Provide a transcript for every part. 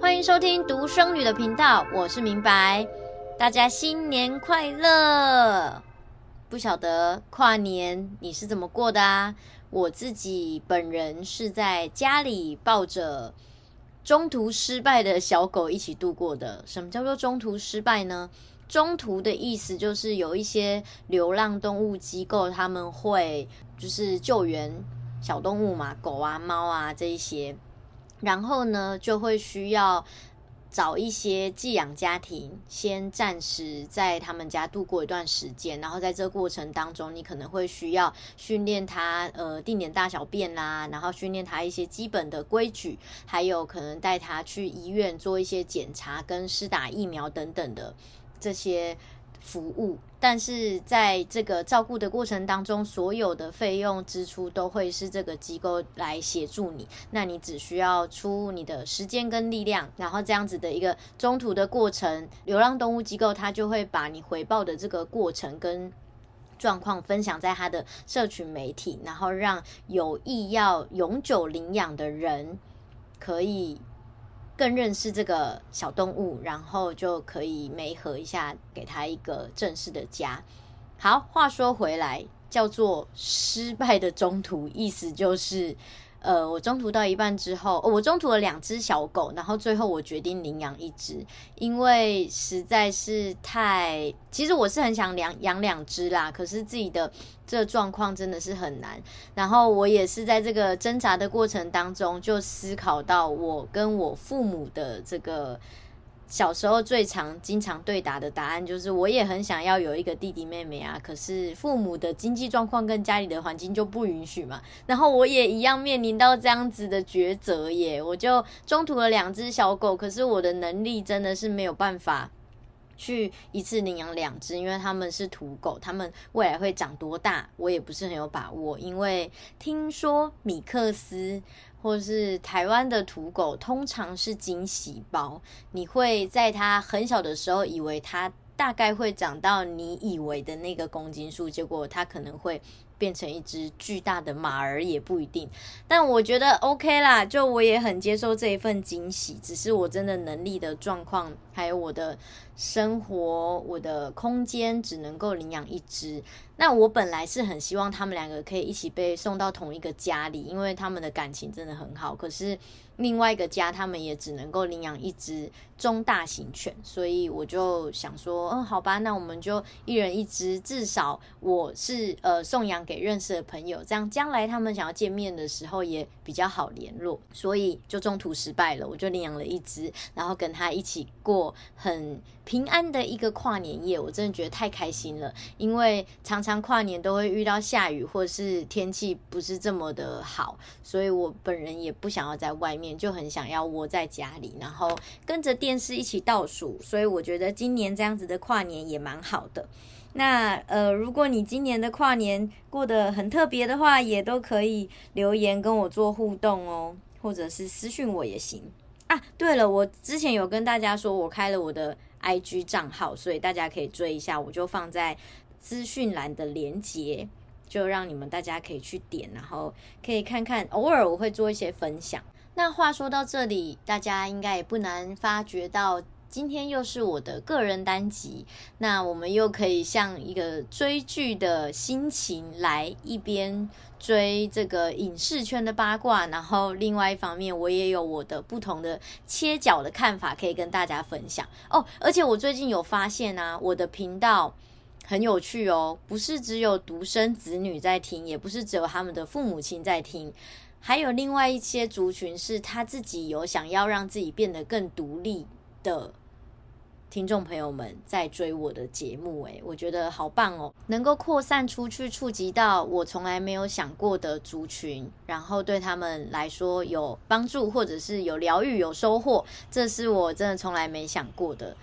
欢迎收听独生女的频道，我是明白，大家新年快乐！不晓得跨年你是怎么过的啊？我自己本人是在家里抱着中途失败的小狗一起度过的。什么叫做中途失败呢？中途的意思就是有一些流浪动物机构，他们会就是救援小动物嘛，狗啊、猫啊这一些，然后呢就会需要找一些寄养家庭，先暂时在他们家度过一段时间，然后在这个过程当中，你可能会需要训练它呃定点大小便啦，然后训练它一些基本的规矩，还有可能带它去医院做一些检查跟施打疫苗等等的。这些服务，但是在这个照顾的过程当中，所有的费用支出都会是这个机构来协助你。那你只需要出你的时间跟力量，然后这样子的一个中途的过程，流浪动物机构它就会把你回报的这个过程跟状况分享在他的社群媒体，然后让有意要永久领养的人可以。更认识这个小动物，然后就可以媒合一下，给他一个正式的家。好，话说回来，叫做失败的中途，意思就是。呃，我中途到一半之后，我中途了两只小狗，然后最后我决定领养一只，因为实在是太……其实我是很想养养两只啦，可是自己的这状况真的是很难。然后我也是在这个挣扎的过程当中，就思考到我跟我父母的这个。小时候最常、经常对答的答案就是，我也很想要有一个弟弟妹妹啊，可是父母的经济状况跟家里的环境就不允许嘛。然后我也一样面临到这样子的抉择耶，我就中途了两只小狗，可是我的能力真的是没有办法去一次领养两只，因为他们是土狗，他们未来会长多大，我也不是很有把握。因为听说米克斯。或是台湾的土狗通常是惊喜包，你会在它很小的时候以为它大概会长到你以为的那个公斤数，结果它可能会变成一只巨大的马儿也不一定。但我觉得 OK 啦，就我也很接受这一份惊喜，只是我真的能力的状况，还有我的生活，我的空间只能够领养一只。那我本来是很希望他们两个可以一起被送到同一个家里，因为他们的感情真的很好。可是另外一个家，他们也只能够领养一只中大型犬，所以我就想说，嗯，好吧，那我们就一人一只，至少我是呃送养给认识的朋友，这样将来他们想要见面的时候也比较好联络。所以就中途失败了，我就领养了一只，然后跟他一起过很平安的一个跨年夜。我真的觉得太开心了，因为常常。跨年都会遇到下雨，或是天气不是这么的好，所以我本人也不想要在外面，就很想要窝在家里，然后跟着电视一起倒数。所以我觉得今年这样子的跨年也蛮好的。那呃，如果你今年的跨年过得很特别的话，也都可以留言跟我做互动哦，或者是私讯我也行啊。对了，我之前有跟大家说我开了我的 IG 账号，所以大家可以追一下，我就放在。资讯栏的连接，就让你们大家可以去点，然后可以看看。偶尔我会做一些分享。那话说到这里，大家应该也不难发觉到，今天又是我的个人单集。那我们又可以像一个追剧的心情来一边追这个影视圈的八卦，然后另外一方面，我也有我的不同的切角的看法可以跟大家分享哦。而且我最近有发现啊，我的频道。很有趣哦，不是只有独生子女在听，也不是只有他们的父母亲在听，还有另外一些族群是他自己有想要让自己变得更独立的听众朋友们在追我的节目，诶，我觉得好棒哦，能够扩散出去，触及到我从来没有想过的族群，然后对他们来说有帮助，或者是有疗愈、有收获，这是我真的从来没想过的，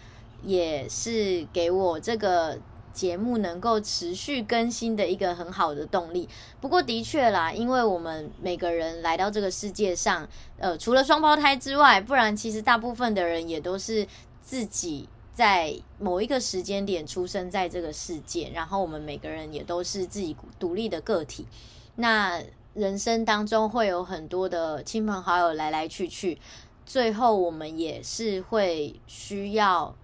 也是给我这个。节目能够持续更新的一个很好的动力。不过的确啦，因为我们每个人来到这个世界上，呃，除了双胞胎之外，不然其实大部分的人也都是自己在某一个时间点出生在这个世界。然后我们每个人也都是自己独立的个体。那人生当中会有很多的亲朋好友来来去去，最后我们也是会需要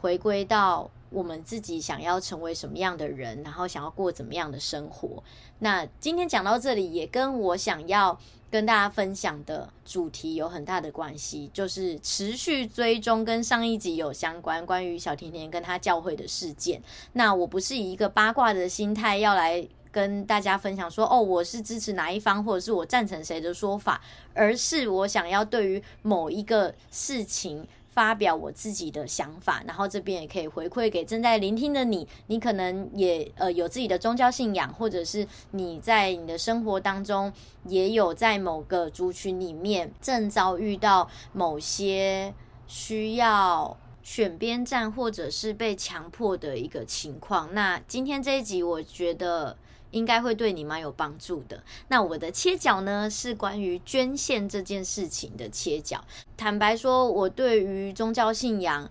回归到我们自己想要成为什么样的人，然后想要过怎么样的生活。那今天讲到这里，也跟我想要跟大家分享的主题有很大的关系，就是持续追踪跟上一集有相关，关于小甜甜跟她教会的事件。那我不是以一个八卦的心态要来。跟大家分享说，哦，我是支持哪一方，或者是我赞成谁的说法，而是我想要对于某一个事情发表我自己的想法，然后这边也可以回馈给正在聆听的你，你可能也呃有自己的宗教信仰，或者是你在你的生活当中也有在某个族群里面正遭遇到某些需要。选边站，或者是被强迫的一个情况。那今天这一集，我觉得应该会对你蛮有帮助的。那我的切角呢，是关于捐献这件事情的切角。坦白说，我对于宗教信仰。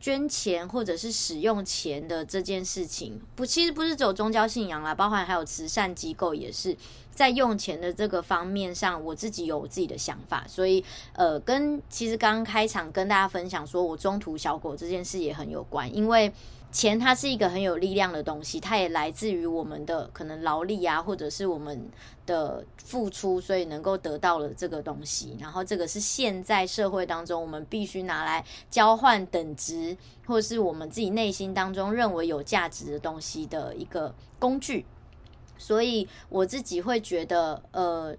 捐钱或者是使用钱的这件事情，不，其实不是只有宗教信仰啦，包含还有慈善机构也是在用钱的这个方面上，我自己有我自己的想法，所以呃，跟其实刚刚开场跟大家分享说我中途小狗这件事也很有关，因为。钱它是一个很有力量的东西，它也来自于我们的可能劳力啊，或者是我们的付出，所以能够得到了这个东西。然后这个是现在社会当中我们必须拿来交换等值，或是我们自己内心当中认为有价值的东西的一个工具。所以我自己会觉得，呃，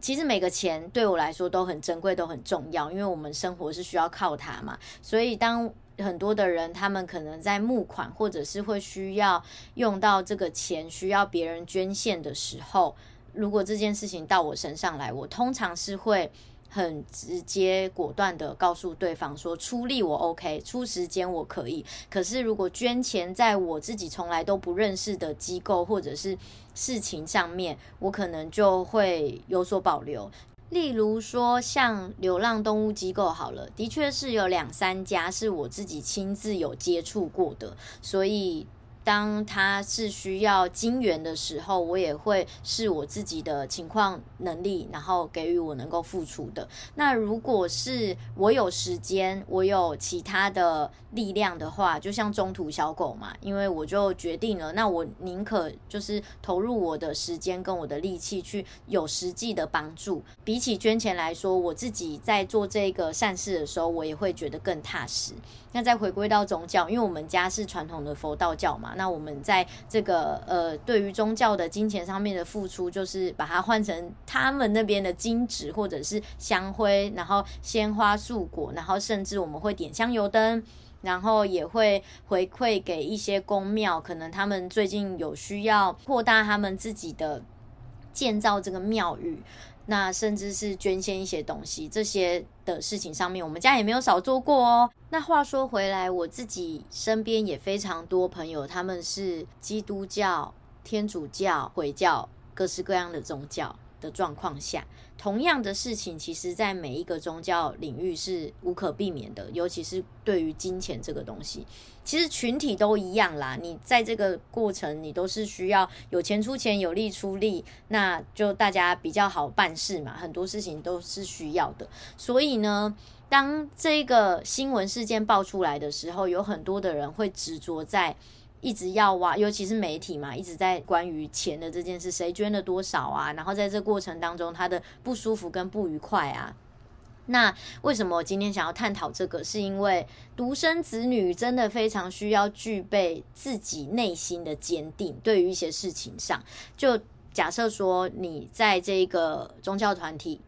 其实每个钱对我来说都很珍贵，都很重要，因为我们生活是需要靠它嘛。所以当很多的人，他们可能在募款，或者是会需要用到这个钱，需要别人捐献的时候，如果这件事情到我身上来，我通常是会很直接果断的告诉对方说，出力我 OK，出时间我可以。可是如果捐钱在我自己从来都不认识的机构或者是事情上面，我可能就会有所保留。例如说，像流浪动物机构好了，的确是有两三家是我自己亲自有接触过的，所以。当他是需要金援的时候，我也会是我自己的情况能力，然后给予我能够付出的。那如果是我有时间，我有其他的力量的话，就像中途小狗嘛，因为我就决定了，那我宁可就是投入我的时间跟我的力气去有实际的帮助，比起捐钱来说，我自己在做这个善事的时候，我也会觉得更踏实。那再回归到宗教，因为我们家是传统的佛道教嘛，那我们在这个呃，对于宗教的金钱上面的付出，就是把它换成他们那边的金纸或者是香灰，然后鲜花素果，然后甚至我们会点香油灯，然后也会回馈给一些宫庙，可能他们最近有需要扩大他们自己的建造这个庙宇。那甚至是捐献一些东西，这些的事情上面，我们家也没有少做过哦。那话说回来，我自己身边也非常多朋友，他们是基督教、天主教、回教，各式各样的宗教。的状况下，同样的事情，其实在每一个宗教领域是无可避免的，尤其是对于金钱这个东西，其实群体都一样啦。你在这个过程，你都是需要有钱出钱，有力出力，那就大家比较好办事嘛。很多事情都是需要的，所以呢，当这个新闻事件爆出来的时候，有很多的人会执着在。一直要挖，尤其是媒体嘛，一直在关于钱的这件事，谁捐了多少啊？然后在这过程当中，他的不舒服跟不愉快啊。那为什么我今天想要探讨这个？是因为独生子女真的非常需要具备自己内心的坚定，对于一些事情上，就假设说你在这个宗教团体。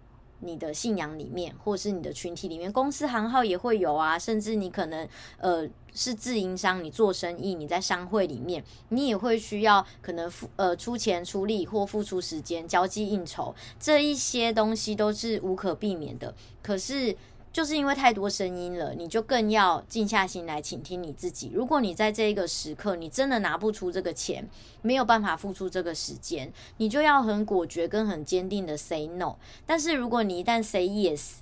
你的信仰里面，或是你的群体里面，公司行号也会有啊，甚至你可能呃是自营商，你做生意，你在商会里面，你也会需要可能付呃出钱出力或付出时间交际应酬，这一些东西都是无可避免的。可是。就是因为太多声音了，你就更要静下心来倾听你自己。如果你在这一个时刻，你真的拿不出这个钱，没有办法付出这个时间，你就要很果决跟很坚定的 say no。但是如果你一旦 say yes，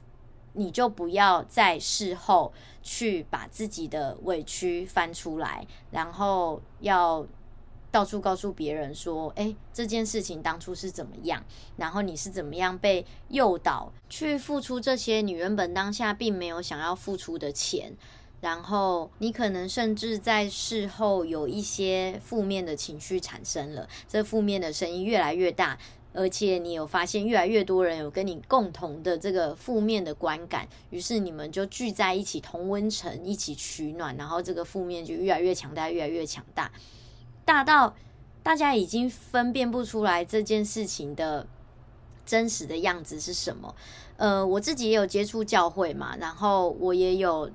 你就不要在事后去把自己的委屈翻出来，然后要到处告诉别人说，诶，这件事情当初是怎么样，然后你是怎么样被诱导去付出这些你原本当下并没有想要付出的钱，然后你可能甚至在事后有一些负面的情绪产生了，这负面的声音越来越大。而且你有发现越来越多人有跟你共同的这个负面的观感，于是你们就聚在一起同温层一起取暖，然后这个负面就越来越强大，越来越强大，大到大家已经分辨不出来这件事情的真实的样子是什么。呃，我自己也有接触教会嘛，然后我也有。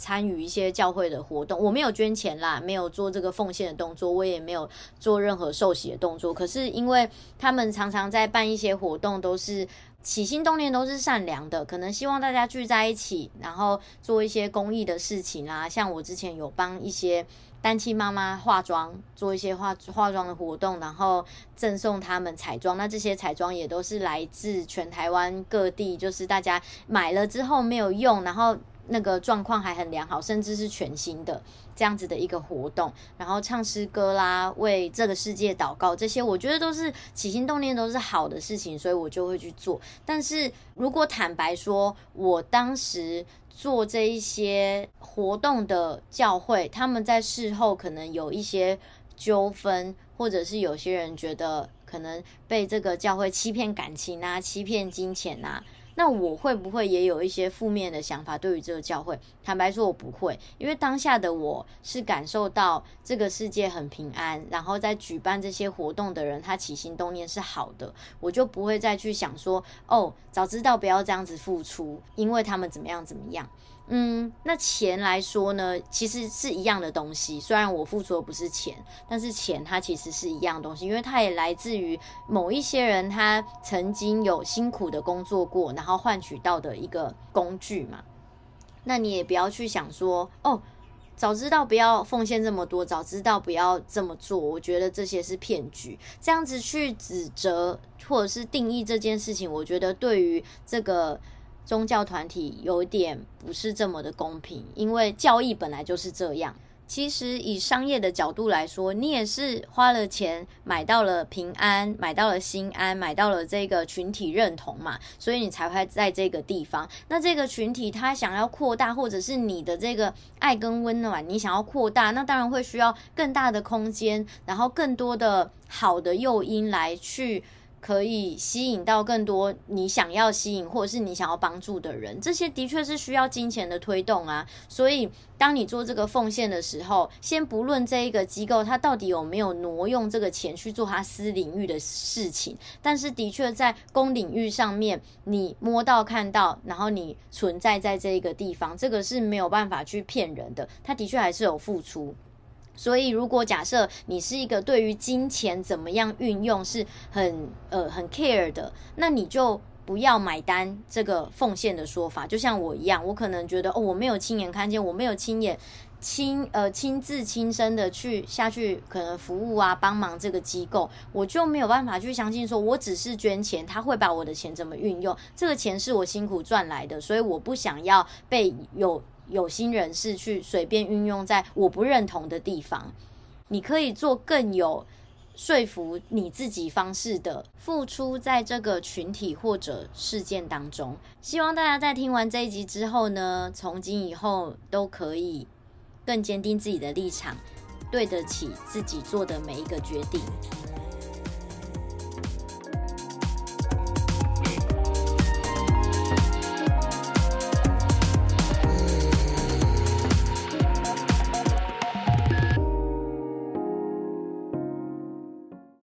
参与一些教会的活动，我没有捐钱啦，没有做这个奉献的动作，我也没有做任何受洗的动作。可是因为他们常常在办一些活动，都是起心动念都是善良的，可能希望大家聚在一起，然后做一些公益的事情啦。像我之前有帮一些单亲妈妈化妆，做一些化化妆的活动，然后赠送他们彩妆。那这些彩妆也都是来自全台湾各地，就是大家买了之后没有用，然后。那个状况还很良好，甚至是全新的这样子的一个活动，然后唱诗歌啦，为这个世界祷告，这些我觉得都是起心动念都是好的事情，所以我就会去做。但是如果坦白说，我当时做这一些活动的教会，他们在事后可能有一些纠纷，或者是有些人觉得可能被这个教会欺骗感情啊，欺骗金钱啊。那我会不会也有一些负面的想法？对于这个教会，坦白说，我不会，因为当下的我是感受到这个世界很平安，然后在举办这些活动的人，他起心动念是好的，我就不会再去想说，哦，早知道不要这样子付出，因为他们怎么样怎么样。嗯，那钱来说呢，其实是一样的东西。虽然我付出的不是钱，但是钱它其实是一样东西，因为它也来自于某一些人他曾经有辛苦的工作过，然后换取到的一个工具嘛。那你也不要去想说，哦，早知道不要奉献这么多，早知道不要这么做。我觉得这些是骗局。这样子去指责或者是定义这件事情，我觉得对于这个。宗教团体有点不是这么的公平，因为教义本来就是这样。其实以商业的角度来说，你也是花了钱买到了平安，买到了心安，买到了这个群体认同嘛，所以你才会在这个地方。那这个群体他想要扩大，或者是你的这个爱跟温暖，你想要扩大，那当然会需要更大的空间，然后更多的好的诱因来去。可以吸引到更多你想要吸引或者是你想要帮助的人，这些的确是需要金钱的推动啊。所以，当你做这个奉献的时候，先不论这一个机构它到底有没有挪用这个钱去做它私领域的事情，但是的确在公领域上面，你摸到看到，然后你存在在这一个地方，这个是没有办法去骗人的，它的确还是有付出。所以，如果假设你是一个对于金钱怎么样运用是很呃很 care 的，那你就不要买单这个奉献的说法。就像我一样，我可能觉得哦，我没有亲眼看见，我没有亲眼亲呃亲自亲身的去下去可能服务啊帮忙这个机构，我就没有办法去相信说，我只是捐钱，他会把我的钱怎么运用？这个钱是我辛苦赚来的，所以我不想要被有。有心人士去随便运用在我不认同的地方，你可以做更有说服你自己方式的付出，在这个群体或者事件当中。希望大家在听完这一集之后呢，从今以后都可以更坚定自己的立场，对得起自己做的每一个决定。